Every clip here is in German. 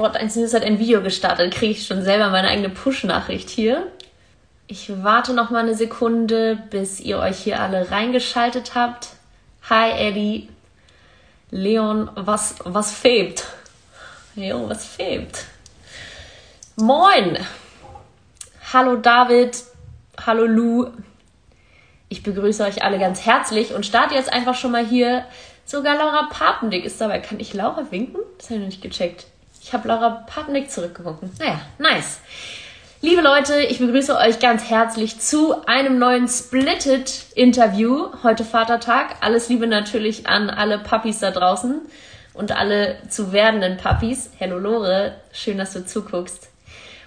Sport1 hat ein Video gestartet, kriege ich schon selber meine eigene Push-Nachricht hier. Ich warte noch mal eine Sekunde, bis ihr euch hier alle reingeschaltet habt. Hi Eddie. Leon, was, was fehlt? Jo, was fehlt? Moin! Hallo David, hallo Lou. Ich begrüße euch alle ganz herzlich und starte jetzt einfach schon mal hier. Sogar Laura Papendick ist dabei. Kann ich Laura winken? Das habe ich noch nicht gecheckt. Ich habe Laura Papendick zurückgewunken. Naja, nice. Liebe Leute, ich begrüße euch ganz herzlich zu einem neuen Splitted-Interview. Heute Vatertag. Alles Liebe natürlich an alle Puppies da draußen und alle zu werdenden Puppies. Hello Lore, schön, dass du zuguckst.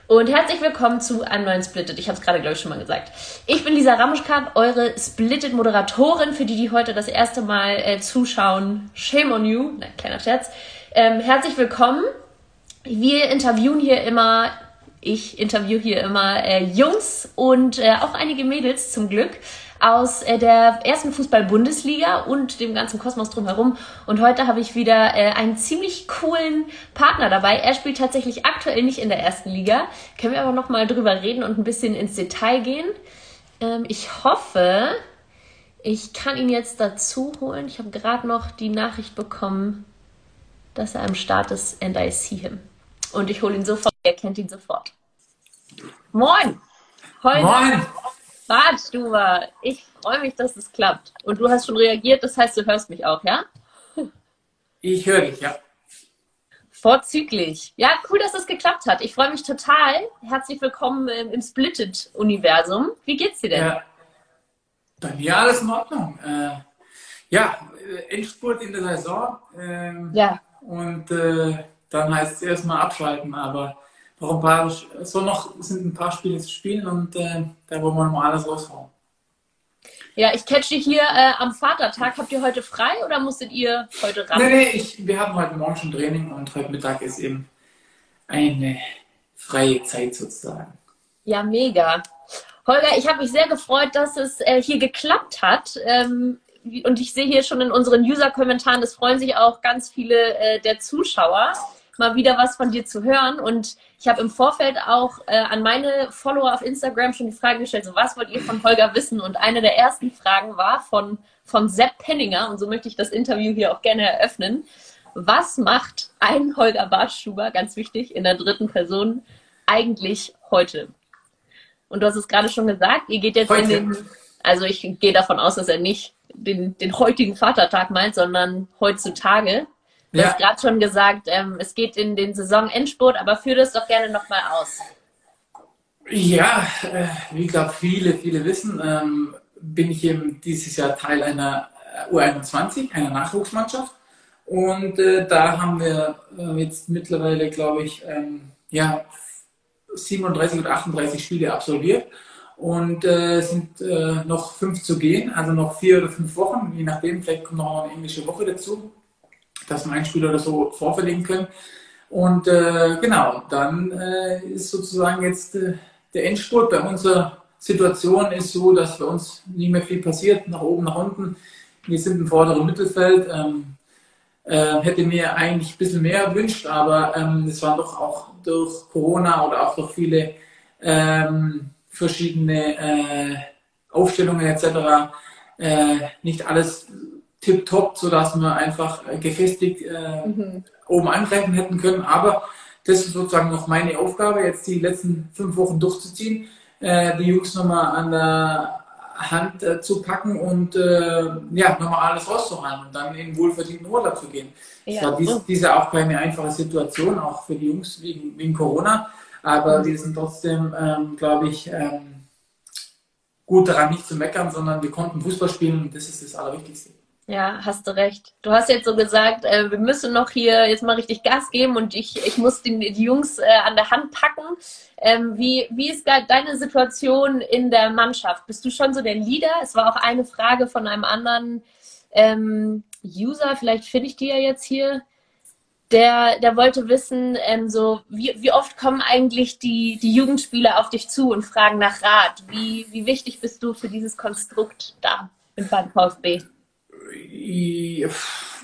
Und herzlich willkommen zu einem neuen Splitted. Ich habe es gerade, glaube ich, schon mal gesagt. Ich bin Lisa Ramuschkap, eure Splitted-Moderatorin. Für die, die heute das erste Mal äh, zuschauen, shame on you. Nein, kleiner Scherz. Ähm, herzlich willkommen. Wir interviewen hier immer ich interview hier immer äh, Jungs und äh, auch einige Mädels zum Glück aus äh, der ersten Fußball-Bundesliga und dem ganzen Kosmos drumherum. Und heute habe ich wieder äh, einen ziemlich coolen Partner dabei. Er spielt tatsächlich aktuell nicht in der ersten Liga. Können wir aber noch mal drüber reden und ein bisschen ins Detail gehen. Ähm, ich hoffe, ich kann ihn jetzt dazu holen. Ich habe gerade noch die Nachricht bekommen, dass er am Start ist and I see him. Und ich hole ihn sofort. Er kennt ihn sofort. Moin! Heute Moin! Du war. Ich freue mich, dass es klappt. Und du hast schon reagiert, das heißt, du hörst mich auch, ja? Ich höre dich, ja. Vorzüglich. Ja, cool, dass das geklappt hat. Ich freue mich total. Herzlich willkommen im Splitted-Universum. Wie geht's dir denn? Ja. Bei mir alles in Ordnung. Äh, ja, Endspurt in der Saison. Ähm, ja. Und äh, dann heißt es erstmal abschalten, aber noch ein paar, so noch sind ein paar Spiele zu spielen und äh, da wollen wir nochmal alles raushauen. Ja, ich catche hier äh, am Vatertag. Habt ihr heute frei oder musstet ihr heute ran? Nee, nee, ich, wir haben heute Morgen schon Training und heute Mittag ist eben eine freie Zeit sozusagen. Ja, mega. Holger, ich habe mich sehr gefreut, dass es äh, hier geklappt hat. Ähm, und ich sehe hier schon in unseren User-Kommentaren, das freuen sich auch ganz viele äh, der Zuschauer mal wieder was von dir zu hören. Und ich habe im Vorfeld auch äh, an meine Follower auf Instagram schon die Frage gestellt, so was wollt ihr von Holger wissen? Und eine der ersten Fragen war von, von Sepp Penninger, und so möchte ich das Interview hier auch gerne eröffnen. Was macht ein Holger Bartschuber, ganz wichtig, in der dritten Person eigentlich heute? Und du hast es gerade schon gesagt, ihr geht jetzt heute. in den, also ich gehe davon aus, dass er nicht den, den heutigen Vatertag meint, sondern heutzutage. Du ja. hast gerade schon gesagt, ähm, es geht in den Saisonendspurt, aber führe das doch gerne nochmal aus. Ja, äh, wie glaube viele, viele wissen, ähm, bin ich eben dieses Jahr Teil einer äh, U21, einer Nachwuchsmannschaft. Und äh, da haben wir äh, jetzt mittlerweile, glaube ich, ähm, ja, 37 oder 38 Spiele absolviert und äh, sind äh, noch fünf zu gehen, also noch vier oder fünf Wochen, je nachdem, vielleicht kommt noch eine englische Woche dazu dass wir ein Spiel oder so vorverlegen können. Und äh, genau, dann äh, ist sozusagen jetzt äh, der Endspurt. Bei unserer Situation ist so, dass bei uns nicht mehr viel passiert, nach oben, nach unten. Wir sind im vorderen Mittelfeld. Ähm, äh, hätte mir eigentlich ein bisschen mehr erwünscht, aber ähm, es war doch auch durch Corona oder auch durch viele ähm, verschiedene äh, Aufstellungen etc. Äh, nicht alles tipptopp, sodass wir einfach äh, gefestigt äh, mhm. oben angreifen hätten können. Aber das ist sozusagen noch meine Aufgabe, jetzt die letzten fünf Wochen durchzuziehen, äh, die Jungs nochmal an der Hand äh, zu packen und äh, ja, nochmal alles rauszuholen und dann in wohlverdienten Urlaub zu gehen. Ja. Das war dies, diese auch keine einfache Situation, auch für die Jungs wegen, wegen Corona. Aber mhm. wir sind trotzdem, ähm, glaube ich, ähm, gut daran, nicht zu meckern, sondern wir konnten Fußball spielen und das ist das Allerwichtigste. Ja, hast du recht. Du hast jetzt so gesagt, äh, wir müssen noch hier jetzt mal richtig Gas geben und ich, ich muss die, die Jungs äh, an der Hand packen. Ähm, wie, wie ist deine Situation in der Mannschaft? Bist du schon so der Leader? Es war auch eine Frage von einem anderen ähm, User, vielleicht finde ich die ja jetzt hier. Der, der wollte wissen, ähm, so, wie, wie oft kommen eigentlich die, die Jugendspieler auf dich zu und fragen nach Rat? Wie, wie wichtig bist du für dieses Konstrukt da beim VfB? Ich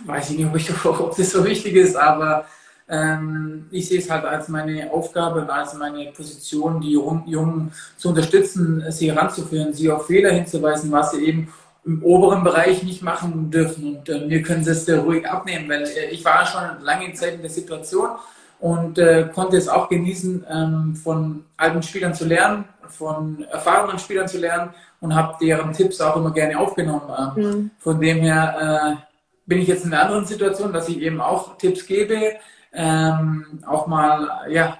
weiß ich nicht, ob, ich, ob das so wichtig ist, aber Ähm, ich sehe es halt als meine Aufgabe und als meine Position, die Jungen zu unterstützen, sie heranzuführen, sie auf Fehler hinzuweisen, was sie eben im oberen Bereich nicht machen dürfen. Und äh, wir können es ruhig abnehmen, weil äh, ich war schon lange Zeit in der Situation und äh, konnte es auch genießen, ähm, von alten Spielern zu lernen, von erfahrenen Spielern zu lernen und habe deren Tipps auch immer gerne aufgenommen. Ähm, mhm. Von dem her äh, bin ich jetzt in einer anderen Situation, dass ich eben auch Tipps gebe, ähm, auch mal ja,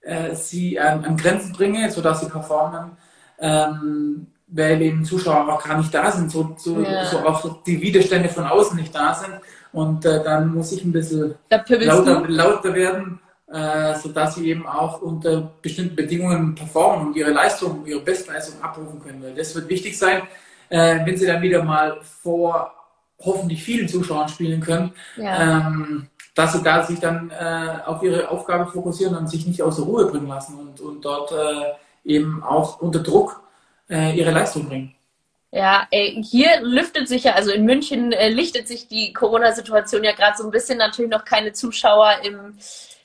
äh, sie an, an, Grenzen bringe, sodass sie performen, ähm, weil eben Zuschauer auch gar nicht da sind, so, so, ja. so auch die Widerstände von außen nicht da sind. Und äh, dann muss ich ein bisschen lauter, lauter werden, äh, sodass sie eben auch unter bestimmten Bedingungen performen und ihre Leistung, ihre Bestleistung abrufen können. Weil das wird wichtig sein, äh, wenn sie dann wieder mal vor hoffentlich vielen Zuschauern spielen können. Ja. Ähm, dass sie da sich dann äh, auf ihre Aufgabe fokussieren und sich nicht aus der Ruhe bringen lassen und, und dort äh, eben auch unter Druck äh, ihre Leistung bringen. Ja, ey, hier lüftet sich ja, also in München äh, lichtet sich die Corona-Situation ja gerade so ein bisschen, natürlich noch keine Zuschauer im,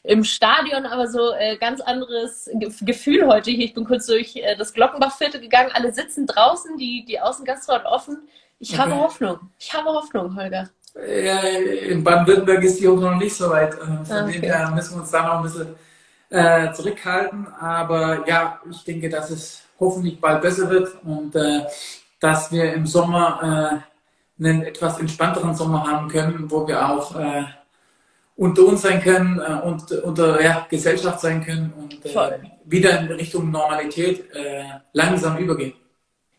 im Stadion, aber so äh, ganz anderes Ge Gefühl heute hier. Ich bin kurz durch äh, das Glockenbachviertel gegangen, alle sitzen draußen, die, die Außengastro hat offen. Ich habe Hoffnung. Ich habe Hoffnung, Holger. Ja, in Baden-Württemberg ist die auch noch nicht so weit. Äh, von okay. dem her müssen wir uns da noch ein bisschen äh, zurückhalten. Aber ja, ich denke, dass es hoffentlich bald besser wird und äh, dass wir im Sommer äh, einen etwas entspannteren Sommer haben können, wo wir auch äh, unter uns sein können äh, und unter ja, Gesellschaft sein können und wieder in Richtung Normalität langsam übergehen.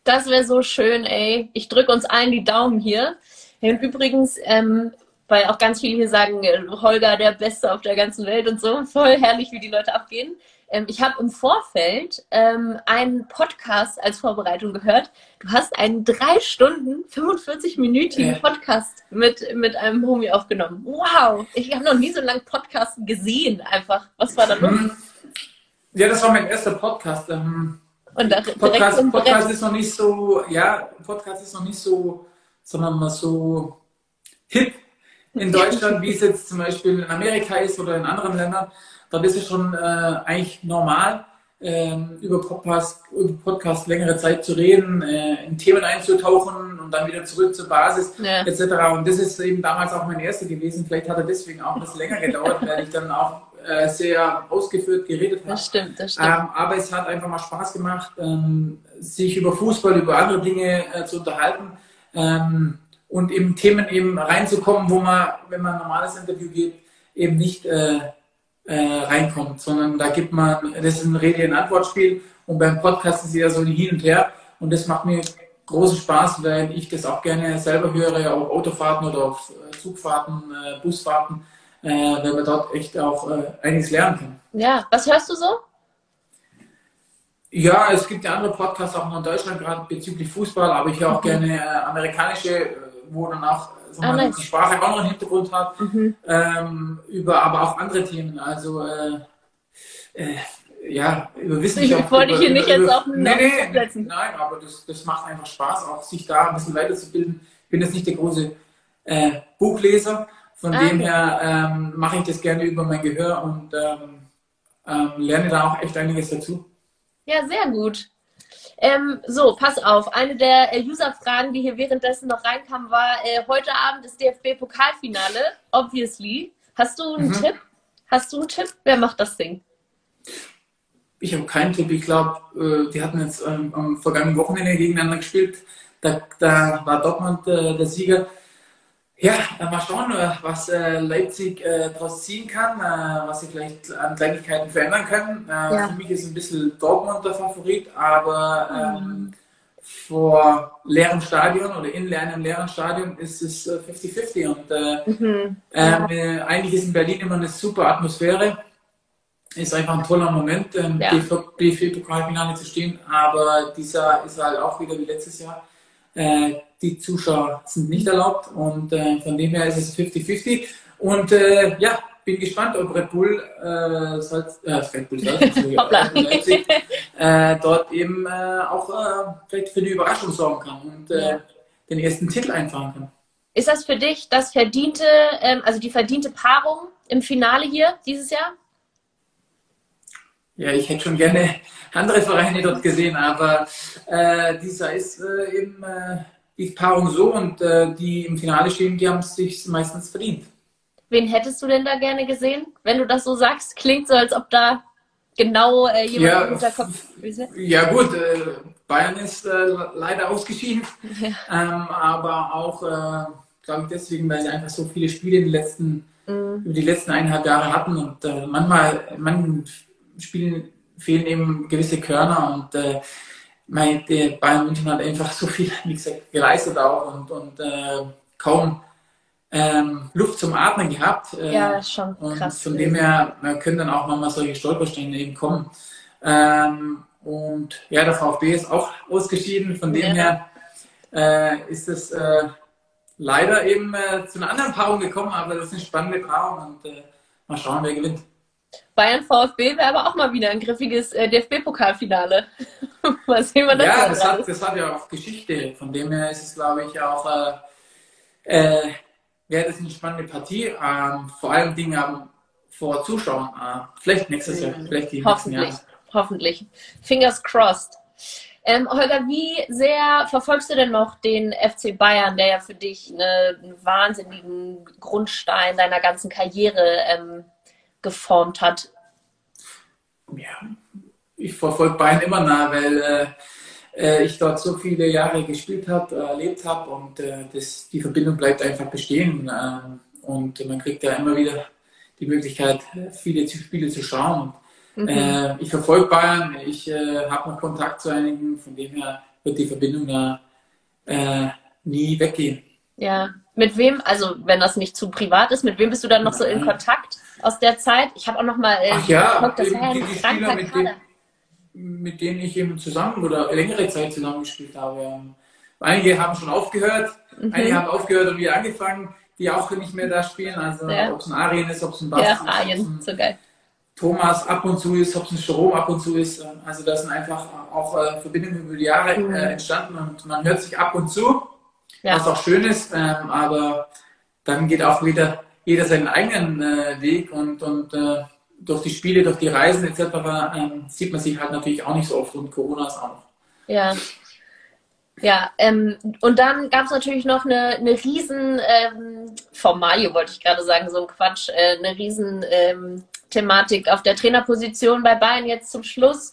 Das wäre so schön, ey. Ich drücke uns allen die Daumen hier. Und übrigens, ähm, weil auch ganz viele hier sagen, äh, Holger der Beste auf der ganzen Welt und so, voll herrlich, wie die Leute abgehen. Ähm, ich habe im Vorfeld ähm, einen Podcast als Vorbereitung gehört. Du hast einen drei Stunden, 45-minütigen Podcast mit, mit einem Homie aufgenommen. Wow! Ich habe noch nie so lange Podcast gesehen, einfach. Was war da los? Mhm. Ja, das war mein erster Podcast. Ähm, und da, Podcast, Podcast ist noch nicht so, ja, Podcast ist noch nicht so, sondern mal so hip in Deutschland, wie es jetzt zum Beispiel in Amerika ist oder in anderen Ländern. Da ist es schon äh, eigentlich normal, äh, über, Podcast, über Podcast längere Zeit zu reden, äh, in Themen einzutauchen und dann wieder zurück zur Basis ja. etc. Und das ist eben damals auch mein erster gewesen. Vielleicht hat er deswegen auch bisschen länger gedauert, weil ich dann auch äh, sehr ausgeführt geredet habe. Das stimmt, das stimmt. Ähm, aber es hat einfach mal Spaß gemacht, ähm, sich über Fußball, über andere Dinge äh, zu unterhalten ähm, und eben Themen eben reinzukommen, wo man, wenn man ein normales Interview gibt, eben nicht äh, äh reinkommt, sondern da gibt man, das ist ein Rede- und Antwortspiel und beim Podcast ist es eher so ein Hin und Her und das macht mir großen Spaß, weil ich das auch gerne selber höre, auf Autofahrten oder auf äh, Zugfahrten, äh, Busfahrten äh, weil man dort echt auch äh, einiges lernen kann. Ja, was hörst du so? Ja, es gibt ja andere Podcasts auch noch in Deutschland, gerade bezüglich Fußball, aber ich höre auch mhm. gerne äh, amerikanische, wo dann auch so ah, nice. die Sprache auch noch einen Hintergrund hat, mhm. ähm, über aber auch andere Themen. Also äh, äh, ja, über Wissenschaft. Ich wollte dich hier nicht über, jetzt auf den nee, nee, setzen. Nein, aber das, das macht einfach Spaß, auch sich da ein bisschen weiterzubilden. Ich bin jetzt nicht der große äh, Buchleser, von ah, dem her ähm, mache ich das gerne über mein Gehör und ähm, ähm, lerne da auch echt einiges dazu. Ja, sehr gut. Ähm, so, pass auf. Eine der äh, User-Fragen, die hier währenddessen noch reinkam, war: äh, Heute Abend ist DFB-Pokalfinale, obviously. Hast du einen mhm. Tipp? Hast du einen Tipp? Wer macht das Ding? Ich habe keinen Tipp. Ich glaube, äh, die hatten jetzt ähm, am vergangenen Wochenende gegeneinander gespielt. Da, da war Dortmund äh, der Sieger. Ja, mal schauen, äh, was äh, Leipzig äh, daraus ziehen kann, was sie vielleicht an Kleinigkeiten verändern können. Ja. Für mich ist ein bisschen Dortmund der Favorit, aber ähm, mhm. vor leerem Stadion oder in einem leeren Stadion ist es 50-50 und äh, mhm. ähm, äh, eigentlich ist in Berlin immer eine super Atmosphäre. Ist einfach ein toller Moment, ähm, ja. DFB-Pokalfinale zu stehen, aber dieser ist halt auch wieder wie letztes Jahr äh, die Zuschauer sind nicht erlaubt und äh, von dem her ist es 50-50. Und äh, ja, bin gespannt, ob Red Bull, äh, Salz, äh, Red Bull Leipzig, äh, dort eben äh, auch äh, vielleicht für eine Überraschung sorgen kann und äh, ja. den ersten Titel einfahren kann. Ist das für dich das verdiente, ähm, also die verdiente Paarung im Finale hier dieses Jahr? Ja, ich hätte schon gerne andere Vereine dort gesehen, aber äh, dieser ist äh, eben äh, die Paarung so und äh, die im Finale stehen, die haben es sich meistens verdient. Wen hättest du denn da gerne gesehen, wenn du das so sagst? Klingt so, als ob da genau äh, jemand ja, im Hinterkopf ist. Ja gut, äh, Bayern ist leider ausgeschieden, ja. ähm, aber auch, glaube ich, deswegen, weil sie einfach so viele Spiele in den letzten, mhm. über die letzten eineinhalb Jahre hatten und manchmal, manchmal Spielen fehlen eben gewisse Körner und äh, mein, Bayern München hat einfach so viel, wie gesagt, geleistet auch und, und äh, kaum ähm, Luft zum Atmen gehabt. Äh, ja, schon krass. Und von dem her können dann auch manchmal solche Stolpersteine eben kommen. Ähm, und ja, der VfB ist auch ausgeschieden. Von dem ja. her äh, ist es äh, leider eben äh, zu einer anderen Paarung gekommen, aber das ist eine spannende Paarung und äh, mal schauen, wer gewinnt. Bayern VfB wäre aber auch mal wieder ein griffiges äh, DFB-Pokalfinale. mal sehen, was das Ja, das hat, das hat ja auch Geschichte. Von dem her ist es, glaube ich, auch, äh, äh, wäre das eine spannende Partie. Ähm, vor allem Dinge haben vor Zuschauern. Äh, vielleicht nächstes Jahr, mhm. vielleicht die Hoffentlich, nächsten Jahre. hoffentlich. Fingers crossed. Ähm, Holger, wie sehr verfolgst du denn noch den FC Bayern, der ja für dich eine, einen wahnsinnigen Grundstein deiner ganzen Karriere ähm, geformt hat? Ja, ich verfolge Bayern immer nah, weil äh, äh, ich dort so viele Jahre gespielt habe, äh, erlebt habe und äh, das, die Verbindung bleibt einfach bestehen. Ähm, und man kriegt ja immer wieder die Möglichkeit, viele Spiele zu schauen. Mhm. Äh, ich verfolge Bayern, ich äh, habe noch Kontakt zu einigen, von dem her wird die Verbindung da nie weggehen. Ja, mit wem, also wenn das nicht zu privat ist, mit wem bist du dann noch Nein. so in Kontakt? Aus der Zeit. Ich habe auch noch mal äh, Ach ja, geguckt, das war ja ein Spieler, mit, dem, mit denen ich eben zusammen oder längere Zeit zusammengespielt habe. Einige haben schon aufgehört, mhm. einige haben aufgehört und wieder angefangen, die auch nicht mehr da spielen. Also ja. ob es ein Arien ist, ob es ein Bastian ja, Arien, so geil. Thomas ab und zu ist, ob es ein Jerome ab und zu ist. Also da sind einfach auch äh, Verbindungen über die Jahre mhm. äh, entstanden und man hört sich ab und zu, ja. was auch schön ist, ähm, aber dann geht auch wieder jeder seinen eigenen äh, Weg und, und äh, durch die Spiele, durch die Reisen etc. Ähm, sieht man sich halt natürlich auch nicht so oft und Corona ist auch noch. Ja. Ja, ähm, und dann gab es natürlich noch eine, eine riesen ähm, Formalie, wollte ich gerade sagen, so ein Quatsch, äh, eine riesen ähm, Thematik auf der Trainerposition bei Bayern jetzt zum Schluss.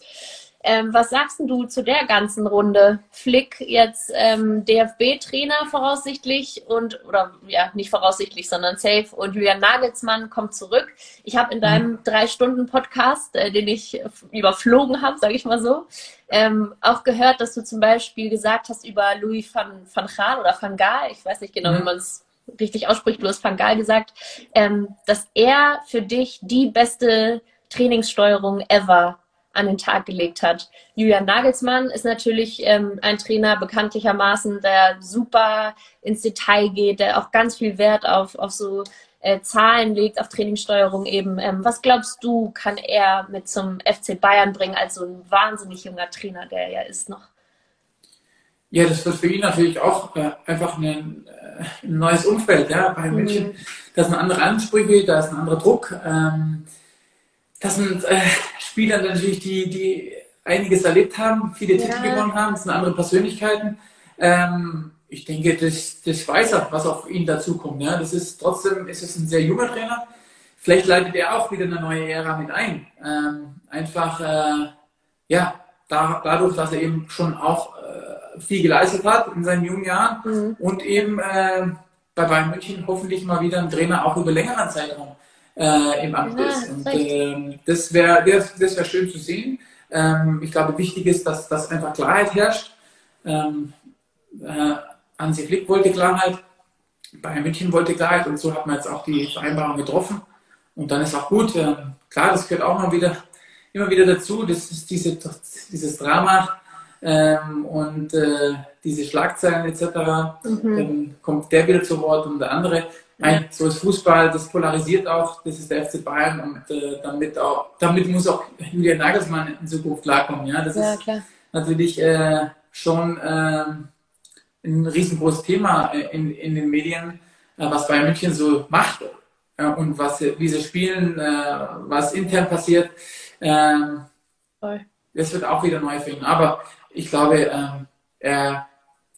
Ähm, was sagst du zu der ganzen Runde? Flick jetzt ähm, DFB-Trainer voraussichtlich und, oder ja, nicht voraussichtlich, sondern safe und Julian Nagelsmann kommt zurück. Ich habe in mhm. deinem drei-Stunden-Podcast, äh, den ich überflogen habe, sage ich mal so, ähm, auch gehört, dass du zum Beispiel gesagt hast über Louis van, van Gaal oder van Gaal, ich weiß nicht genau, mhm. wie man es richtig ausspricht, hast van Gaal gesagt, ähm, dass er für dich die beste Trainingssteuerung ever an den Tag gelegt hat. Julian Nagelsmann ist natürlich ähm, ein Trainer bekanntlichermaßen, der super ins Detail geht, der auch ganz viel Wert auf, auf so äh, Zahlen legt, auf Trainingssteuerung eben. Ähm, was glaubst du, kann er mit zum FC Bayern bringen als so ein wahnsinnig junger Trainer, der er ja ist noch? Ja, das wird für ihn natürlich auch äh, einfach ein, äh, ein, neues Umfeld. Ja? Bei München, mhm. da sind andere Ansprüche, da ist ein anderer Druck. Ähm, das sind äh, Spieler natürlich, die, die einiges erlebt haben, viele ja. Titel gewonnen haben, das sind andere Persönlichkeiten. Ähm, ich denke, das, das weiß er, was auf ihn dazukommt. Ja. Das ist trotzdem ist es ein sehr junger Trainer. Vielleicht leitet er auch wieder eine neue Ära mit ein. Ähm, einfach, äh, ja, da, dadurch, dass er eben schon auch äh, viel geleistet hat in seinen jungen Jahren mhm. und eben äh, bei Bayern München hoffentlich mal wieder ein Trainer auch über längeren Zeitraum äh, im Amt ja, ist. Und äh, das wäre das, das wär schön zu sehen. Ähm, ich glaube, wichtig ist, dass, dass einfach Klarheit herrscht. Ähm, äh, Hansi Flick wollte Klarheit, Bayern München wollte Klarheit und so hat man jetzt auch die Vereinbarung getroffen. Und dann ist auch gut. Äh, klar, das gehört auch mal wieder, immer wieder dazu. Das ist diese, dieses Drama ähm, und äh, diese Schlagzeilen etc. Mhm. Dann kommt der wieder zu Wort und der andere. Nein, so ist Fußball, das polarisiert auch, das ist der FC Bayern und äh, damit, auch, damit muss auch Julian Nagelsmann in Zukunft klarkommen. Ja, das ja, ist klar. natürlich äh, schon äh, ein riesengroßes Thema in, in den Medien, äh, was Bayern München so macht. und was, wie sie spielen, äh, was intern passiert. Ähm, das wird auch wieder neu für ihn. Aber ich glaube, ähm, er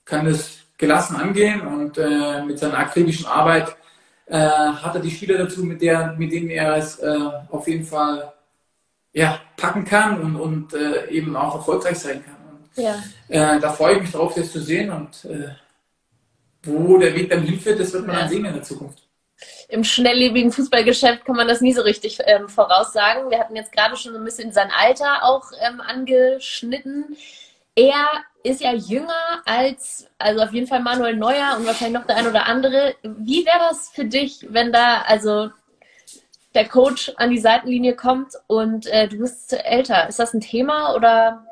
kann das gelassen angehen und äh, mit seiner akribischen Arbeit äh, hat er die Spieler dazu, mit, der, mit denen er es äh, auf jeden Fall ja, packen kann und, und äh, eben auch erfolgreich sein kann. Und, ja. Äh, da freue ich mich drauf, das zu sehen und äh, wo der Weg dann hinführt, das wird man ja. dann sehen in der Zukunft. Im schnelllebigen Fußballgeschäft kann man das nie so richtig ähm, voraussagen. Wir hatten jetzt gerade schon ein bisschen sein Alter auch ähm, angeschnitten. Er ist ja jünger als, also auf jeden Fall Manuel Neuer und wahrscheinlich noch der ein oder andere. Wie wäre das für dich, wenn da also der Coach an die Seitenlinie kommt und äh, du bist älter? Ist das ein Thema oder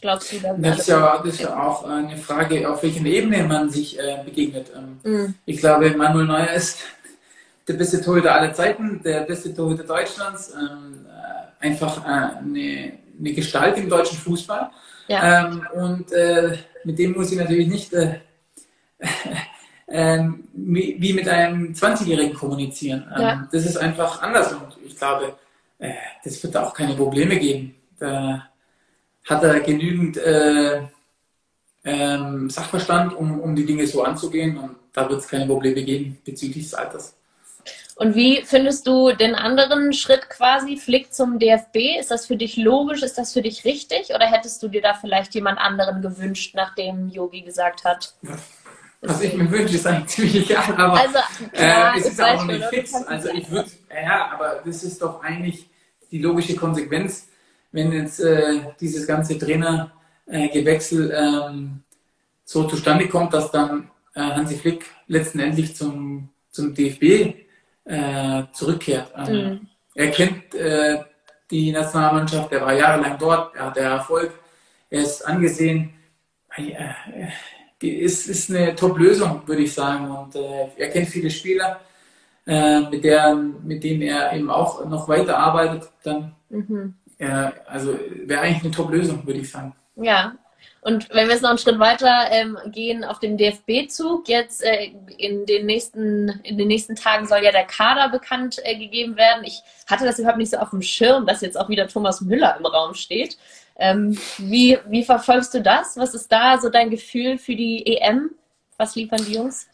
glaubst du, da das ist, ja, das ist ja auch eine Frage, auf welcher Ebene man sich äh, begegnet. Ähm, mhm. Ich glaube, Manuel Neuer ist der beste Torhüter aller Zeiten, der beste Torhüter Deutschlands. Ähm, äh, einfach äh, eine, eine Gestalt im deutschen Fußball. Ja. Ähm, und äh, mit dem muss ich natürlich nicht äh, äh, wie mit einem 20-Jährigen kommunizieren. Ähm, ja. Das ist einfach anders und ich glaube, äh, das wird auch keine Probleme geben. Da hat er genügend äh, ähm, Sachverstand, um, um die Dinge so anzugehen und da wird es keine Probleme geben bezüglich des Alters. Und wie findest du den anderen Schritt quasi, Flick zum DFB? Ist das für dich logisch? Ist das für dich richtig? Oder hättest du dir da vielleicht jemand anderen gewünscht, nachdem Yogi gesagt hat? Was ich mir wünsche, ist eigentlich ziemlich egal, aber also, klar, äh, es ist auch noch nicht fix. Also ich würde, ja, aber das ist doch eigentlich die logische Konsequenz, wenn jetzt äh, dieses ganze Trainergewechsel äh, ähm, so zustande kommt, dass dann äh, Hansi Flick letztendlich zum, zum DFB äh, zurückkehrt. Ähm, mhm. Er kennt äh, die Nationalmannschaft, er war jahrelang dort, er hatte Erfolg, er ist angesehen. Es äh, ist eine Top-Lösung, würde ich sagen. Und äh, er kennt viele Spieler, äh, mit, der, mit denen er eben auch noch weiterarbeitet. Dann, mhm. also wäre eigentlich eine Top-Lösung, würde ich sagen. Ja, und wenn wir jetzt noch einen Schritt weiter ähm, gehen auf den DFB-Zug, jetzt äh, in, den nächsten, in den nächsten Tagen soll ja der Kader bekannt äh, gegeben werden. Ich hatte das überhaupt nicht so auf dem Schirm, dass jetzt auch wieder Thomas Müller im Raum steht. Ähm, wie, wie verfolgst du das? Was ist da so dein Gefühl für die EM? Was liefern die Jungs?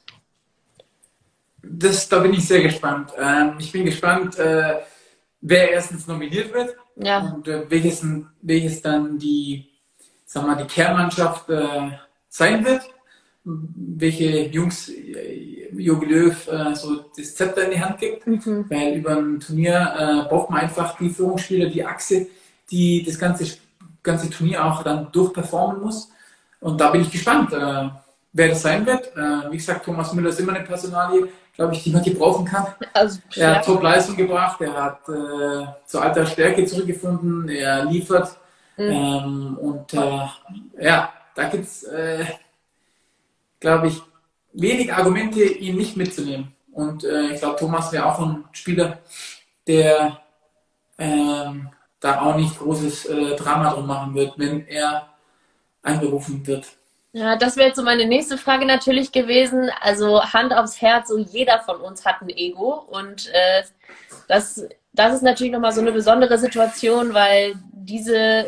Das, da bin ich sehr gespannt. Ähm, ich bin gespannt, äh, wer erstens nominiert wird ja. und äh, welches, welches dann die sag mal, die Kernmannschaft äh, sein wird, welche Jungs äh, Jogi Löw äh, so das Zepter in die Hand gibt, mhm. weil über ein Turnier äh, braucht man einfach die Führungsspieler, die Achse, die das ganze, ganze Turnier auch dann durchperformen muss. Und da bin ich gespannt, äh, wer das sein wird. Äh, wie gesagt, Thomas Müller ist immer eine Personalie, glaube ich, die man gebrauchen kann. Also, er hat Top-Leistung gebracht, er hat äh, zu alter Stärke zurückgefunden, er liefert Mhm. Ähm, und äh, ja, da gibt es, äh, glaube ich, wenig Argumente, ihn nicht mitzunehmen. Und äh, ich glaube, Thomas wäre auch ein Spieler, der ähm, da auch nicht großes äh, Drama drum machen wird, wenn er einberufen wird. Ja, das wäre jetzt so meine nächste Frage natürlich gewesen. Also Hand aufs Herz, so jeder von uns hat ein Ego und äh, das, das ist natürlich nochmal so eine besondere Situation, weil diese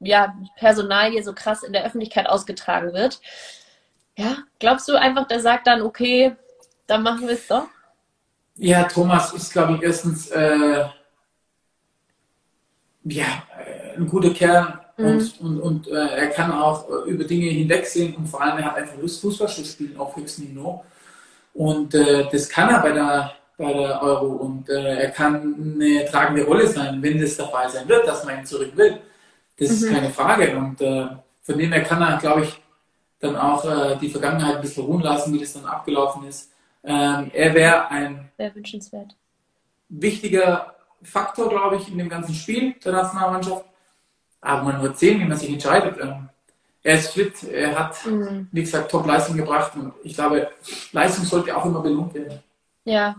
ja, Personalie so krass in der Öffentlichkeit ausgetragen wird. Ja, glaubst du einfach, der sagt dann, okay, dann machen wir es doch? Ja, Thomas ist, glaube ich, erstens äh, ja, äh, ein guter Kerl mhm. und, und, und äh, er kann auch über Dinge hinwegsehen und vor allem er hat einfach Lust, Fußball zu spielen auf höchstem Niveau. Und äh, das kann er bei der bei der Euro und äh, er kann eine tragende Rolle sein, wenn das der Fall sein wird, dass man ihn zurück will. Das mhm. ist keine Frage und äh, von dem her kann er, glaube ich, dann auch äh, die Vergangenheit ein bisschen ruhen lassen, wie das dann abgelaufen ist. Ähm, er wäre ein Sehr wünschenswert. wichtiger Faktor, glaube ich, in dem ganzen Spiel der Nationalmannschaft. Aber man wird sehen, wie man sich entscheidet. Ähm, er ist fit, er hat, mhm. wie gesagt, Top-Leistung gebracht und ich glaube, Leistung sollte auch immer belohnt werden. Ja,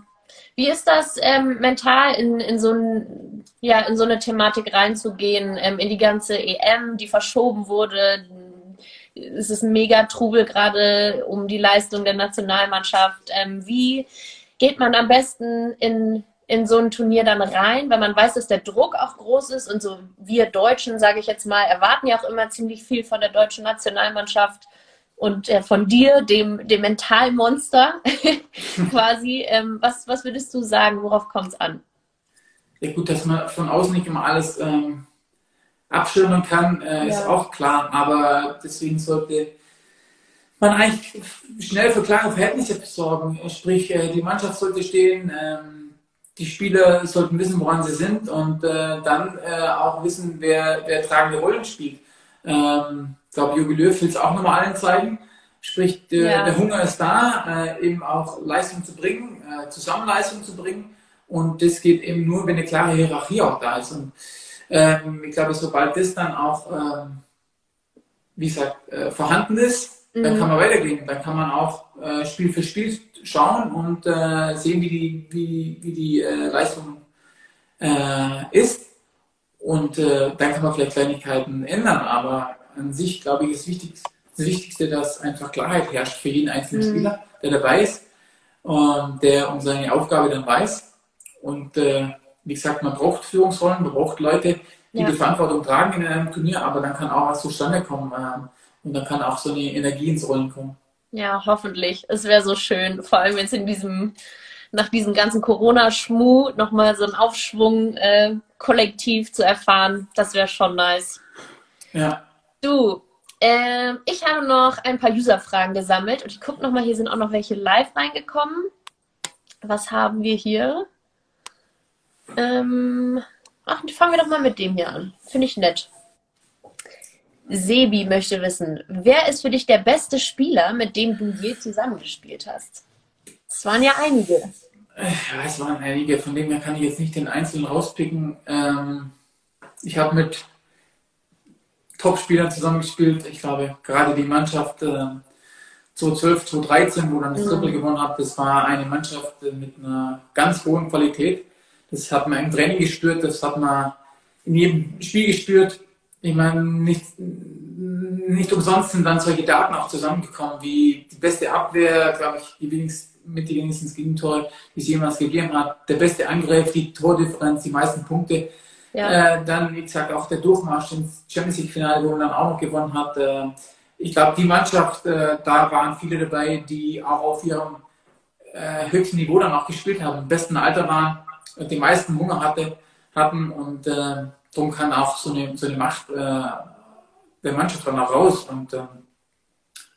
wie ist das ähm, mental in, in, so ein, ja, in so eine Thematik reinzugehen, ähm, in die ganze EM, die verschoben wurde? Es ist ein mega Trubel gerade um die Leistung der Nationalmannschaft. Ähm, wie, geht man am besten in, in so ein Turnier dann rein, weil man weiß, dass der Druck auch groß ist und so wir Deutschen, sage ich jetzt mal, erwarten ja auch immer ziemlich viel von der deutschen Nationalmannschaft und äh, von dir, dem, dem Mentalmonster quasi. Ähm, was, was würdest du sagen, worauf kommt es an? Ja gut, dass man von außen nicht immer alles ähm, abschirmen kann, äh, ja. ist auch klar, aber deswegen sollte man eigentlich schnell für klare Verhältnisse sorgen. Sprich, äh, die Mannschaft sollte stehen, ähm, die Spieler sollten wissen, woran sie sind und äh, dann äh, auch wissen, wer, wer tragende Rollen spielt. Ähm, ich glaube, Jogi Löw will es auch nochmal allen zeigen. Sprich, der, ja. der Hunger ist da, äh, eben auch Leistung zu bringen, äh, Zusammenleistung zu bringen. Und das geht eben nur, wenn eine klare Hierarchie auch da ist. Und ähm, ich glaube, sobald das dann auch, ähm, wie gesagt, äh, vorhanden ist, mhm. dann kann man weitergehen. Dann kann man auch äh, Spiel für Spiel schauen und äh, sehen, wie die, wie, wie die äh, Leistung äh, ist. Und dann kann man vielleicht Kleinigkeiten ändern, aber an sich, glaube ich, ist wichtig, das Wichtigste, dass einfach Klarheit herrscht für jeden einzelnen mhm. Spieler, der dabei ist und der um seine Aufgabe dann weiß. Und äh, wie gesagt, man braucht Führungsrollen, man braucht Leute, die ja. die Verantwortung tragen in einem Turnier, aber dann kann auch was zustande kommen äh, und dann kann auch so eine Energie ins Rollen kommen. Ja, hoffentlich. Es wäre so schön, vor allem jetzt in diesem, nach diesem ganzen Corona-Schmuh nochmal so einen Aufschwung äh, kollektiv zu erfahren. Das wäre schon nice. Ja. Du, äh, ich habe noch ein paar User-Fragen gesammelt und ich gucke nochmal, hier sind auch noch welche live reingekommen. Was haben wir hier? Ähm, ach, fangen wir doch mal mit dem hier an. Finde ich nett. Sebi möchte wissen, wer ist für dich der beste Spieler, mit dem du je zusammengespielt hast? Es waren ja einige. Ja, es waren einige, von denen kann ich jetzt nicht den einzelnen rauspicken. Ähm, ich habe mit Top-Spielern zusammengespielt. Ich glaube, gerade die Mannschaft äh, 2012, 2013, wo dann das Triple mhm. gewonnen hat, das war eine Mannschaft äh, mit einer ganz hohen Qualität. Das hat man im Training gespürt, das hat man in jedem Spiel gespürt. Ich meine, nicht, nicht umsonst sind dann solche Daten auch zusammengekommen, wie die beste Abwehr, glaube ich, die wenigsten, mit die wenigstens Gegentore, die es jemals gegeben hat, der beste Angriff, die Tordifferenz, die meisten Punkte. Ja. Äh, dann, wie gesagt, auch der Durchmarsch ins Champions League-Finale, wo man dann auch noch gewonnen hat. Äh, ich glaube, die Mannschaft, äh, da waren viele dabei, die auch auf ihrem äh, höchsten Niveau dann auch gespielt haben, im besten Alter waren, und die meisten Hunger hatte, hatten und äh, darum kann auch so eine, so eine Macht äh, der Mannschaft dann auch raus. Und ähm,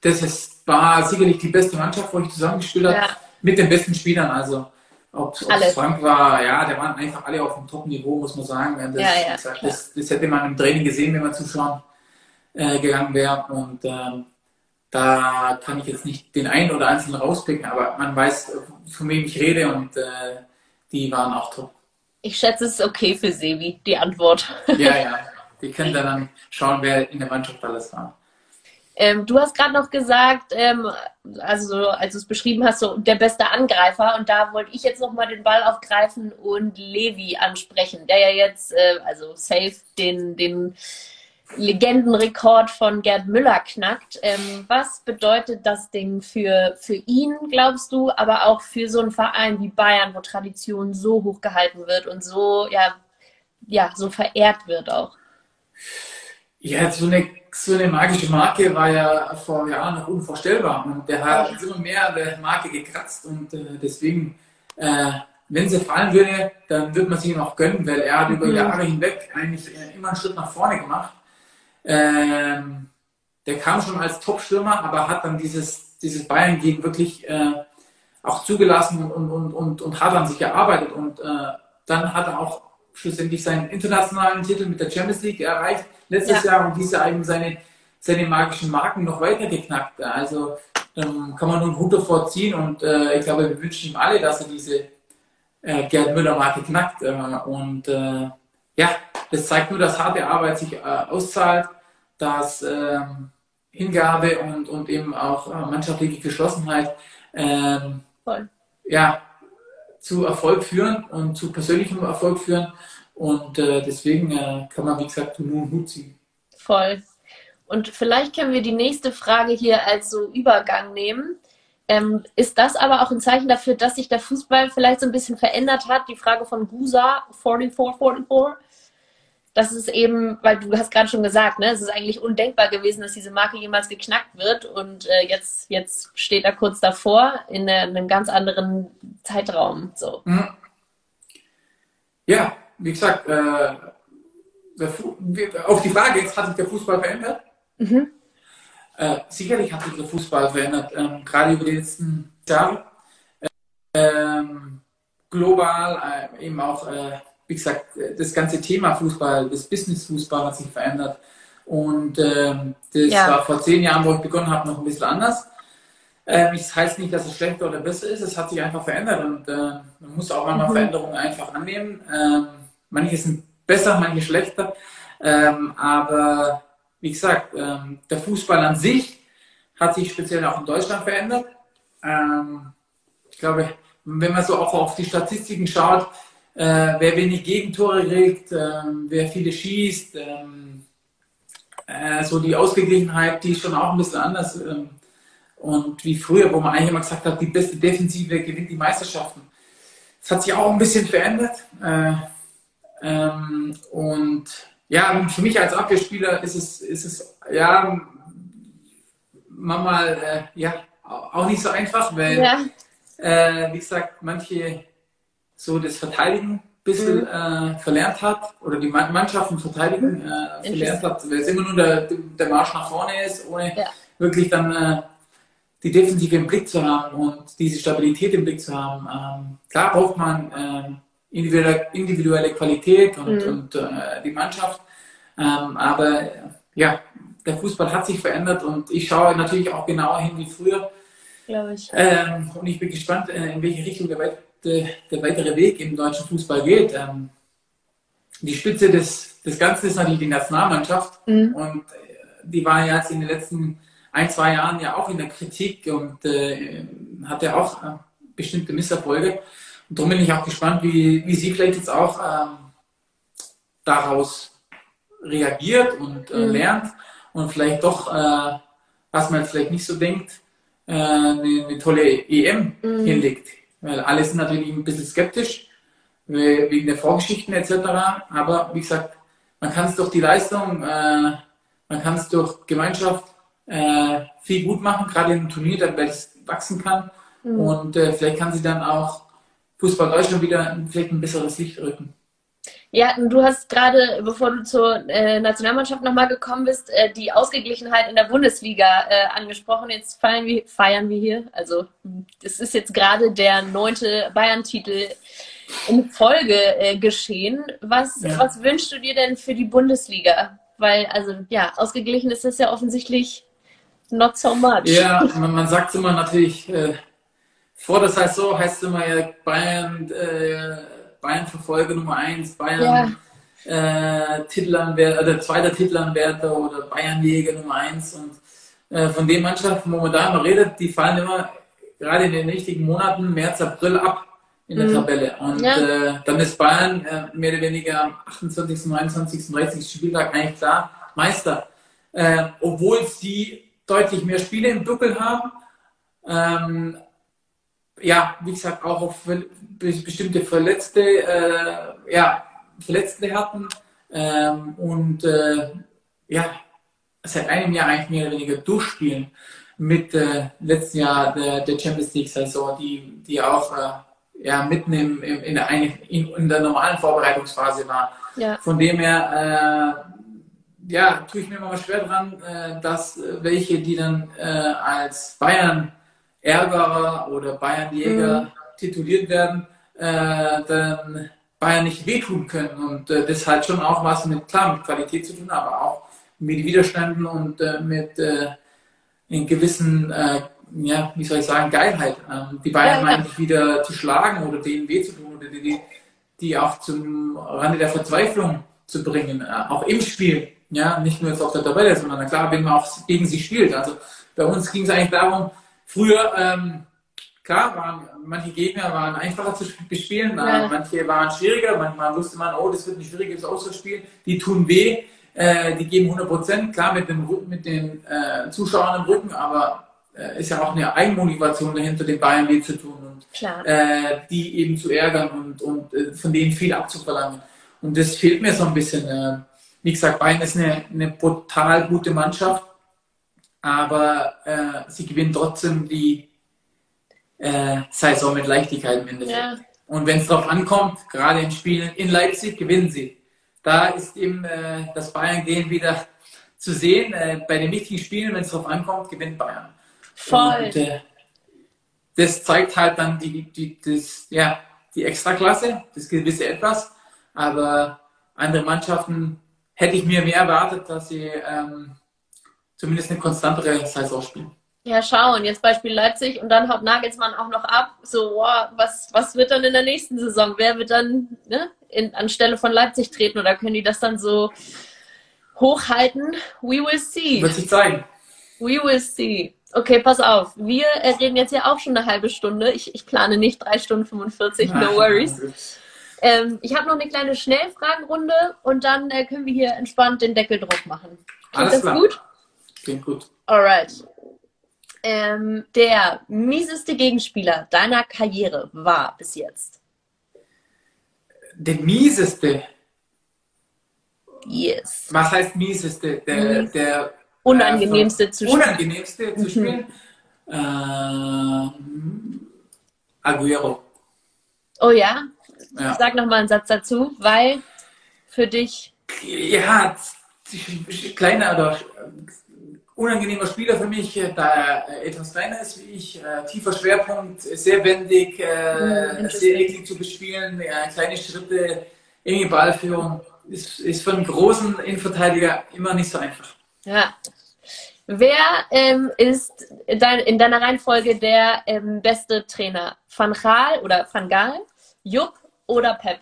das ist, war sicherlich die beste Mannschaft, wo ich zusammengespielt habe, ja. mit den besten Spielern. Also ob es Frank war, ja, der waren einfach alle auf dem Top-Niveau, muss man sagen. Das, ja, ja, gesagt, das, das, hätte man im Training gesehen, wenn man zuschauen äh, gegangen wäre. Und ähm, da kann ich jetzt nicht den einen oder einzelnen rauspicken, aber man weiß, von wem ich rede und äh, die waren auch top. Ich schätze, es ist okay für Sevi, die Antwort. ja, ja. Die können dann schauen, wer in der Mannschaft alles war. Ähm, du hast gerade noch gesagt, ähm, also als du es beschrieben hast, so der beste Angreifer. Und da wollte ich jetzt nochmal den Ball aufgreifen und Levi ansprechen, der ja jetzt, äh, also safe, den, den Legendenrekord von Gerd Müller knackt. Ähm, was bedeutet das Ding für, für ihn, glaubst du, aber auch für so einen Verein wie Bayern, wo Tradition so hoch gehalten wird und so, ja, ja, so verehrt wird auch? Ja, so eine so eine magische Marke war ja vor Jahren noch unvorstellbar. Und der hat immer mehr an der Marke gekratzt und äh, deswegen, äh, wenn sie fallen würde, dann würde man sie ihm auch gönnen, weil er hat mhm. über Jahre hinweg eigentlich äh, immer einen Schritt nach vorne gemacht. Ähm, der kam schon als Top-Stürmer, aber hat dann dieses, dieses Bayern-Gehen wirklich äh, auch zugelassen und, und, und, und hat an sich gearbeitet. Und äh, dann hat er auch schlussendlich seinen internationalen Titel mit der Champions League erreicht letztes ja. Jahr und dieses Jahr eben seine, seine magischen Marken noch weiter geknackt. Also ähm, kann man einen Hut davor ziehen und äh, ich glaube, wir wünschen ihm alle, dass er diese äh, Gerd Müller-Marke knackt. Äh, und äh, ja, das zeigt nur, dass harte Arbeit sich äh, auszahlt, dass ähm, Hingabe und, und eben auch äh, mannschaftliche Geschlossenheit ähm, ja, zu Erfolg führen und zu persönlichem Erfolg führen. Und äh, deswegen äh, kann man, wie gesagt, nur einen Hut ziehen. Voll. Und vielleicht können wir die nächste Frage hier als so Übergang nehmen. Ähm, ist das aber auch ein Zeichen dafür, dass sich der Fußball vielleicht so ein bisschen verändert hat? Die Frage von Gusa, 4444. Das ist eben, weil du hast gerade schon gesagt, ne, es ist eigentlich undenkbar gewesen, dass diese Marke jemals geknackt wird und äh, jetzt, jetzt steht er kurz davor in, eine, in einem ganz anderen Zeitraum. So. Mhm. Ja, wie gesagt, äh, auf die Frage, jetzt hat sich der Fußball verändert. Mhm. Äh, sicherlich hat sich der Fußball verändert, ähm, gerade über die letzten Jahre. Ähm, global, äh, eben auch, äh, wie gesagt, das ganze Thema Fußball, das Business Fußball hat sich verändert. Und ähm, das ja. war vor zehn Jahren, wo ich begonnen habe, noch ein bisschen anders. Ähm, das heißt nicht, dass es schlechter oder besser ist, es hat sich einfach verändert und äh, man muss auch manchmal mhm. Veränderungen einfach annehmen. Ähm, manche sind besser, manche schlechter. Ähm, aber wie gesagt, ähm, der Fußball an sich hat sich speziell auch in Deutschland verändert. Ähm, ich glaube, wenn man so auch auf die Statistiken schaut, äh, wer wenig Gegentore kriegt, äh, wer viele schießt, ähm, äh, so die Ausgeglichenheit, die ist schon auch ein bisschen anders. Ähm, und wie früher, wo man eigentlich immer gesagt hat, die beste Defensive gewinnt die Meisterschaften. Das hat sich auch ein bisschen verändert. Äh, ähm, und ja, für mich als Abwehrspieler ist es, ist es ja manchmal äh, ja, auch nicht so einfach, weil, ja. äh, wie gesagt, manche so das Verteidigen ein bisschen mhm. äh, verlernt hat oder die Mannschaften verteidigen äh, verlernt hat, weil es immer nur der, der Marsch nach vorne ist, ohne ja. wirklich dann äh, die Defensive im Blick zu haben und diese Stabilität im Blick zu haben. Ähm, klar braucht man ähm, individuelle, Qualität und, mhm. und äh, die Mannschaft. Ähm, aber ja, der Fußball hat sich verändert und ich schaue natürlich auch genauer hin wie früher. Glaube ich. Ähm, und ich bin gespannt, äh, in welche Richtung der, weit, der, der, weitere Weg im deutschen Fußball geht. Ähm, die Spitze des, des Ganzen ist natürlich die Nationalmannschaft mhm. und äh, die war jetzt in den letzten ein, zwei Jahren ja auch in der Kritik und äh, hatte auch äh, bestimmte Misserfolge. Und darum bin ich auch gespannt, wie, wie sie vielleicht jetzt auch ähm, daraus reagiert und äh, mhm. lernt und vielleicht doch, äh, was man vielleicht nicht so denkt, äh, eine, eine, tolle EM mhm. hinlegt. Weil alle sind natürlich ein bisschen skeptisch wegen der Vorgeschichten etc. Aber wie gesagt, man kann es durch die Leistung, äh, man kann es durch Gemeinschaft äh, viel gut machen, gerade im Turnier, damit es wachsen kann. Mhm. Und äh, vielleicht kann sie dann auch Fußball Deutschland wieder vielleicht ein besseres Licht rücken. Ja, du hast gerade, bevor du zur äh, Nationalmannschaft nochmal gekommen bist, äh, die Ausgeglichenheit in der Bundesliga äh, angesprochen. Jetzt feiern wir, feiern wir hier. Also, es ist jetzt gerade der neunte Bayern-Titel in Folge äh, geschehen. Was, ja. was wünschst du dir denn für die Bundesliga? Weil, also, ja, ausgeglichen ist das ja offensichtlich not so much. Ja, man, man sagt immer natürlich, äh, vor Saison heißt es immer ja Bayern, äh, Bayern Verfolger Nummer 1, Bayern ja. äh, Titelanwärter, oder zweiter Titelanwärter oder Bayernjäger Nummer 1 und äh, von den Mannschaften, wo man da immer redet, die fallen immer gerade in den richtigen Monaten, März, April ab in der mhm. Tabelle. Und ja. äh, dann ist Bayern äh, mehr oder weniger am 28., 29., 30. Spieltag eigentlich klar Meister. Äh, obwohl sie deutlich mehr Spiele im Buckel haben. Ähm, ja, wie gesagt, auch auf bestimmte Verletzte, äh, ja, Verletzte hatten ähm, und äh, ja, seit einem Jahr eigentlich mehr oder weniger durchspielen mit äh, letzten Jahr der, der Champions League Saison, die, die auch äh, ja, mitten im, im, in, der, in, in, der normalen Vorbereitungsphase war. Ja. Von dem her äh, ja, tue ich mir mal schwer dran, äh, dass welche, die dann äh, als Bayern Ärgerer oder Bayernjäger mhm. tituliert werden, äh, dann Bayern nicht wehtun können. Und äh, das hat schon auch was mit, klar, mit Qualität zu tun, aber auch mit Widerständen und äh, mit äh, in gewissen, äh, ja, wie soll ich sagen, Geilheit. Ähm, die Bayern ja, eigentlich wieder zu schlagen oder denen weh zu tun oder die, die auch zum Rande der Verzweiflung zu bringen, äh, auch im Spiel. Ja, nicht nur jetzt auf der Tabelle, sondern klar, wenn man auch gegen sie spielt. Also bei uns ging es eigentlich darum, Früher, ähm, klar, waren manche Gegner waren einfacher zu bespielen, ja. manche waren schwieriger, manchmal wusste man, oh, das wird ein schwieriges Auswärtsspiel, die tun weh, äh, die geben 100 Prozent, klar mit, dem, mit den äh, Zuschauern im Rücken, aber äh, ist ja auch eine Eigenmotivation dahinter, den Bayern weh zu tun und äh, die eben zu ärgern und, und äh, von denen viel abzuverlangen. Und das fehlt mir so ein bisschen. Äh, wie gesagt, Bayern ist eine, eine brutal gute Mannschaft, aber äh, sie gewinnen trotzdem die äh, Saison mit Leichtigkeit im Endeffekt. Ja. Und wenn es darauf ankommt, gerade in Spielen in Leipzig, gewinnen sie. Da ist eben äh, das Bayern-Gehen wieder zu sehen. Äh, bei den wichtigen Spielen, wenn es darauf ankommt, gewinnt Bayern. Voll. Und, äh, das zeigt halt dann die, die, das, ja, die Extraklasse, das gewisse Etwas. Aber andere Mannschaften hätte ich mir mehr erwartet, dass sie ähm, zumindest eine konstantere Saison spielen. Ja, schauen. Jetzt Beispiel Leipzig und dann haut Nagelsmann auch noch ab. So, wow, was, was wird dann in der nächsten Saison? Wer wird dann ne, in, anstelle von Leipzig treten oder können die das dann so hochhalten? We will see. Wird sich zeigen. We will see. Okay, pass auf. Wir reden jetzt ja auch schon eine halbe Stunde. Ich, ich plane nicht drei Stunden 45, no worries. Ähm, ich habe noch eine kleine Schnellfragenrunde und dann äh, können wir hier entspannt den Deckel drauf machen. Klingt Alles das klar. gut? Klingt gut. Alright. Ähm, der mieseste Gegenspieler deiner Karriere war bis jetzt? Der mieseste? Yes. Was heißt mieseste? Der, Mies. der unangenehmste äh, zu spielen. Unangenehmste zu mhm. spielen? Ähm, Aguero. Oh ja? ja. Sag noch mal einen Satz dazu, weil für dich. Ja, kleiner oder unangenehmer Spieler für mich, da er etwas kleiner ist wie ich, äh, tiefer Schwerpunkt, sehr wendig, äh, mhm, sehr eklig zu bespielen, äh, kleine Schritte, enge Ballführung. Ist, ist für einen großen Innenverteidiger immer nicht so einfach. Ja. Wer ähm, ist dein, in deiner Reihenfolge der ähm, beste Trainer? Van Gaal oder Van Gaal, Jupp oder Pep?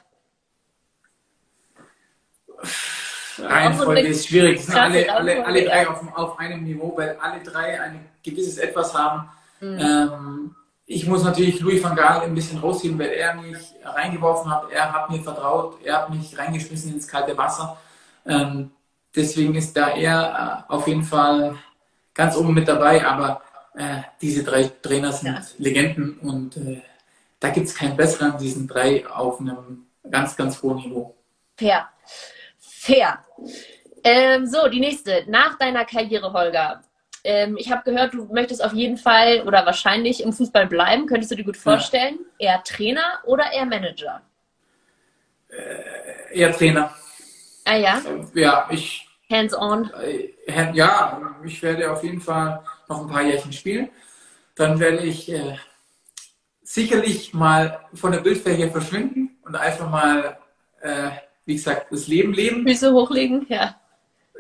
Reihenfolge ist schwierig. Es sind alle, alle, alle drei auf, auf einem Niveau, weil alle drei ein gewisses Etwas haben. Mhm. Ähm, ich muss natürlich Louis van Gaal ein bisschen rausheben, weil er mich reingeworfen hat. Er hat mir vertraut. Er hat mich reingeschmissen ins kalte Wasser. Ähm, deswegen ist da er äh, auf jeden Fall ganz oben mit dabei. Aber äh, diese drei Trainer sind ja. Legenden und äh, da gibt es keinen besseren, diesen drei auf einem ganz, ganz hohen Niveau. Fair. Fair. Ähm, so, die nächste. Nach deiner Karriere, Holger. Ähm, ich habe gehört, du möchtest auf jeden Fall oder wahrscheinlich im Fußball bleiben. Könntest du dir gut vorstellen? Ja. Eher Trainer oder eher Manager? Äh, eher Trainer. Ah ja? Ja, ich. Hands-on. Äh, ja, ich werde auf jeden Fall noch ein paar Jährchen spielen. Dann werde ich äh, sicherlich mal von der Bildfläche verschwinden und einfach mal äh, wie gesagt, das Leben leben. Füße hochlegen, ja.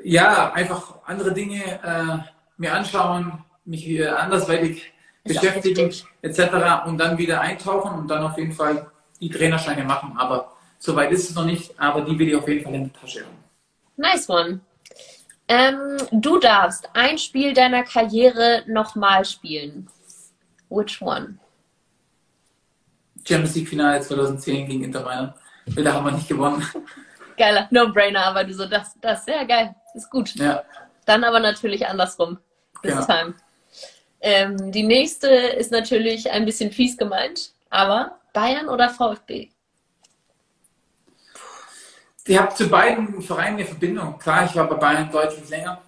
Ja, einfach andere Dinge äh, mir anschauen, mich wieder andersweitig ist beschäftigen, etc. und dann wieder eintauchen und dann auf jeden Fall die Trainerscheine machen. Aber soweit ist es noch nicht, aber die will ich auf jeden Fall in der Tasche haben. Nice one. Ähm, du darfst ein Spiel deiner Karriere nochmal spielen. Which one? Champions League Finale 2010 gegen Inter Mailand. Da haben wir nicht gewonnen. Geiler No-Brainer, aber du so, das, das, ja geil, ist gut. Ja. Dann aber natürlich andersrum. This genau. time. Ähm, die nächste ist natürlich ein bisschen fies gemeint, aber Bayern oder VfB? Ich habe zu beiden Vereinen eine Verbindung. Klar, ich war bei Bayern deutlich länger.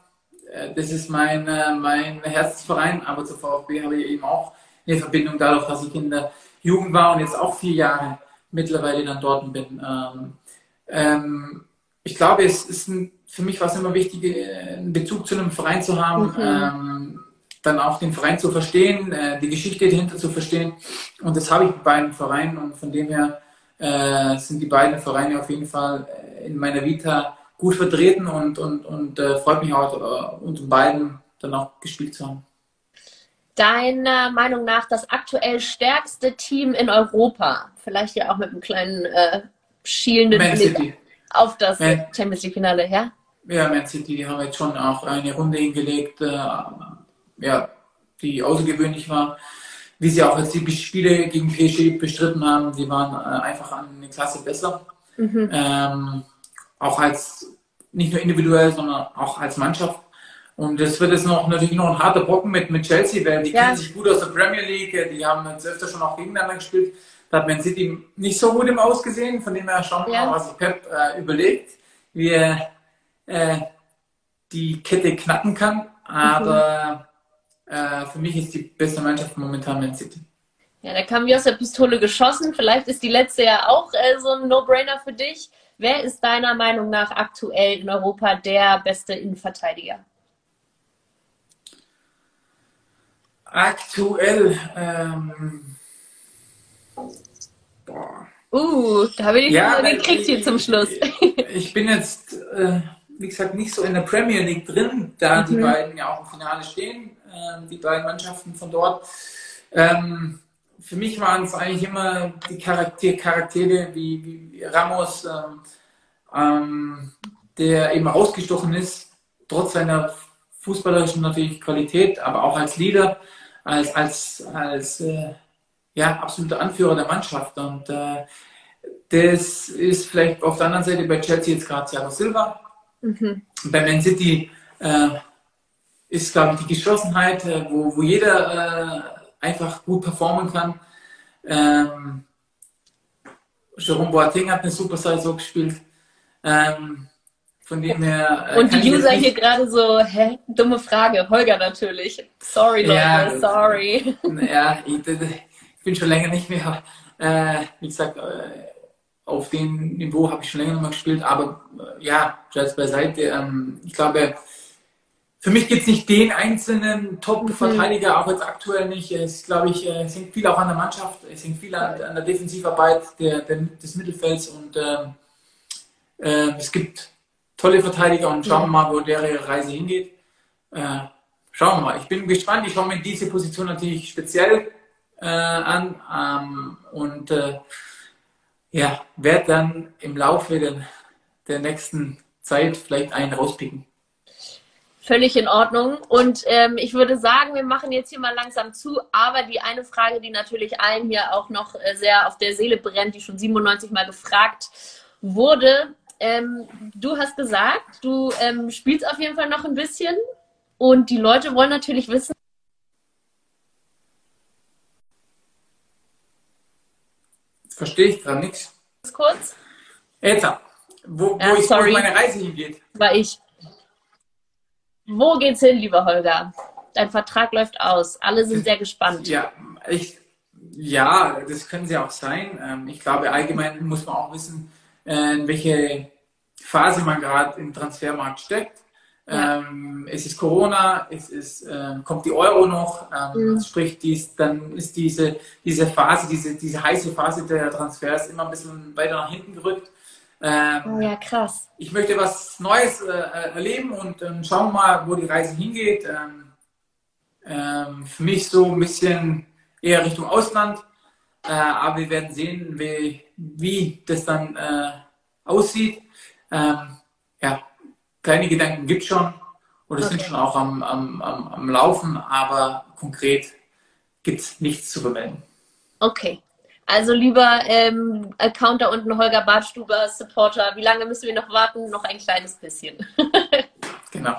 Äh, das ist mein, äh, mein Herzensverein, aber zu VfB habe ich eben auch eine Verbindung dadurch, dass ich in der Jugend war und jetzt auch vier Jahre mittlerweile dann dort bin. Ähm, ähm, ich glaube, es ist ein, für mich war es immer wichtig, äh, einen Bezug zu einem Verein zu haben, mhm. ähm, dann auch den Verein zu verstehen, äh, die Geschichte dahinter zu verstehen. Und das habe ich mit beiden Vereinen und von dem her äh, sind die beiden Vereine auf jeden Fall äh, in meiner Vita gut vertreten und, und, und äh, freut mich auch, äh, unter beiden dann auch gespielt zu haben deiner Meinung nach das aktuell stärkste Team in Europa? Vielleicht ja auch mit einem kleinen äh, schielenden Man Blick auf das Man, Champions League Finale, ja? Ja, Man City, die haben jetzt schon auch eine Runde hingelegt, äh, ja, die außergewöhnlich war. Wie sie auch als die Spiele gegen PSG bestritten haben, die waren äh, einfach eine Klasse besser. Mhm. Ähm, auch als nicht nur individuell, sondern auch als Mannschaft. Und das wird jetzt noch natürlich noch ein harter Brocken mit, mit Chelsea, weil die ja. kennen sich gut aus der Premier League, die haben jetzt öfter schon auch gegeneinander gespielt. Da hat Man City nicht so gut im Ausgesehen, von dem her schauen wir ja. mal, was sich Pep äh, überlegt, wie er äh, die Kette knacken kann. Aber mhm. äh, für mich ist die beste Mannschaft momentan Man City. Ja, da kam wie aus der Pistole geschossen. Vielleicht ist die letzte ja auch äh, so ein No-Brainer für dich. Wer ist deiner Meinung nach aktuell in Europa der beste Innenverteidiger? Aktuell. Ähm, boah. Uh, da habe ich ja, gekriegt hier zum Schluss. Ich, ich bin jetzt, äh, wie gesagt, nicht so in der Premier League drin, da mhm. die beiden ja auch im Finale stehen, äh, die beiden Mannschaften von dort. Ähm, für mich waren es eigentlich immer die Charakter Charaktere wie, wie Ramos, ähm, ähm, der eben ausgestochen ist, trotz seiner fußballerischen natürlich Qualität, aber auch als Leader, als, als, als äh, ja, absoluter Anführer der Mannschaft. Und äh, das ist vielleicht auf der anderen Seite bei Chelsea jetzt gerade Thiago Silva. Mhm. Bei Man City äh, ist, glaube ich, die Geschlossenheit, äh, wo, wo jeder äh, einfach gut performen kann. Ähm, Jerome Boateng hat eine super Saison gespielt. Ähm, von dem her. Äh, Und die User hier gerade so, hä? Dumme Frage. Holger natürlich. Sorry, Leute, ja, sorry. Ja, bin schon länger nicht mehr, äh, wie gesagt, äh, auf dem Niveau habe ich schon länger nicht mehr gespielt, aber äh, ja, Scherz beiseite. Ähm, ich glaube, für mich gibt es nicht den einzelnen Top-Verteidiger, mhm. auch jetzt aktuell nicht. Es glaube ich, es hängt viel auch an der Mannschaft, es hängt viel an, an der Defensivarbeit der, der, des Mittelfelds und ähm, äh, es gibt tolle Verteidiger und schauen wir mal, wo deren Reise hingeht. Äh, schauen wir mal. Ich bin gespannt. Ich schaue mir diese Position natürlich speziell äh, an ähm, und äh, ja, werde dann im Laufe der, der nächsten Zeit vielleicht einen rauspicken. Völlig in Ordnung. Und ähm, ich würde sagen, wir machen jetzt hier mal langsam zu. Aber die eine Frage, die natürlich allen hier auch noch äh, sehr auf der Seele brennt, die schon 97 Mal gefragt wurde, ähm, du hast gesagt, du ähm, spielst auf jeden Fall noch ein bisschen und die Leute wollen natürlich wissen. Verstehe ich gerade nichts. Kurz. Jetzt, wo, wo, ja, ich, wo meine Reise hingeht. War ich. Wo geht's hin, lieber Holger? Dein Vertrag läuft aus. Alle sind sehr gespannt. Ja, ich, ja, das können sie auch sein. Ähm, ich glaube, allgemein muss man auch wissen, äh, in welche Phase man gerade im Transfermarkt steckt. Ja. Ähm, es ist Corona, es ist, äh, kommt die Euro noch, ähm, mhm. sprich, dies, dann ist diese, diese Phase, diese, diese heiße Phase der Transfers immer ein bisschen weiter nach hinten gerückt. Ähm, oh ja, krass. Ich möchte was Neues äh, äh erleben und schauen mal, wo die Reise hingeht. Ähm, ähm, für mich so ein bisschen eher Richtung Ausland, äh, aber wir werden sehen, wie, wie das dann äh, aussieht. Ähm, ja, kleine Gedanken gibt es schon oder okay. sind schon auch am, am, am, am Laufen, aber konkret gibt es nichts zu vermelden. Okay. Also lieber ähm, Account da unten, Holger Bartstuber, Supporter, wie lange müssen wir noch warten? Noch ein kleines bisschen. genau.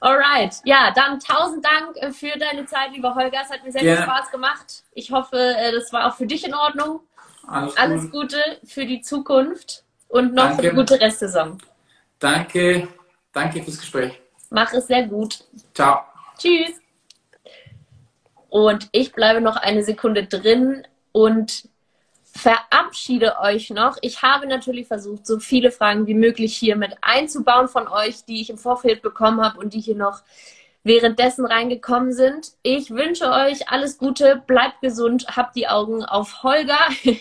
Alright, ja, dann tausend Dank äh, für deine Zeit, lieber Holger. Es hat mir sehr viel Spaß gemacht. Ich hoffe, äh, das war auch für dich in Ordnung. Alles, Alles Gute für die Zukunft. Und noch danke. eine gute Restsaison. Danke, danke fürs Gespräch. Mach es sehr gut. Ciao. Tschüss. Und ich bleibe noch eine Sekunde drin und verabschiede euch noch. Ich habe natürlich versucht, so viele Fragen wie möglich hier mit einzubauen von euch, die ich im Vorfeld bekommen habe und die hier noch währenddessen reingekommen sind. Ich wünsche euch alles Gute, bleibt gesund, habt die Augen auf Holger.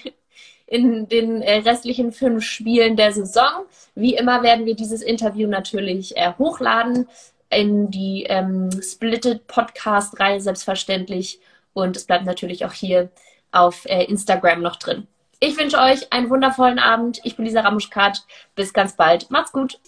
in den äh, restlichen fünf Spielen der Saison. Wie immer werden wir dieses Interview natürlich äh, hochladen in die ähm, Splitted Podcast-Reihe selbstverständlich. Und es bleibt natürlich auch hier auf äh, Instagram noch drin. Ich wünsche euch einen wundervollen Abend. Ich bin Lisa Ramuschkat. Bis ganz bald. Macht's gut.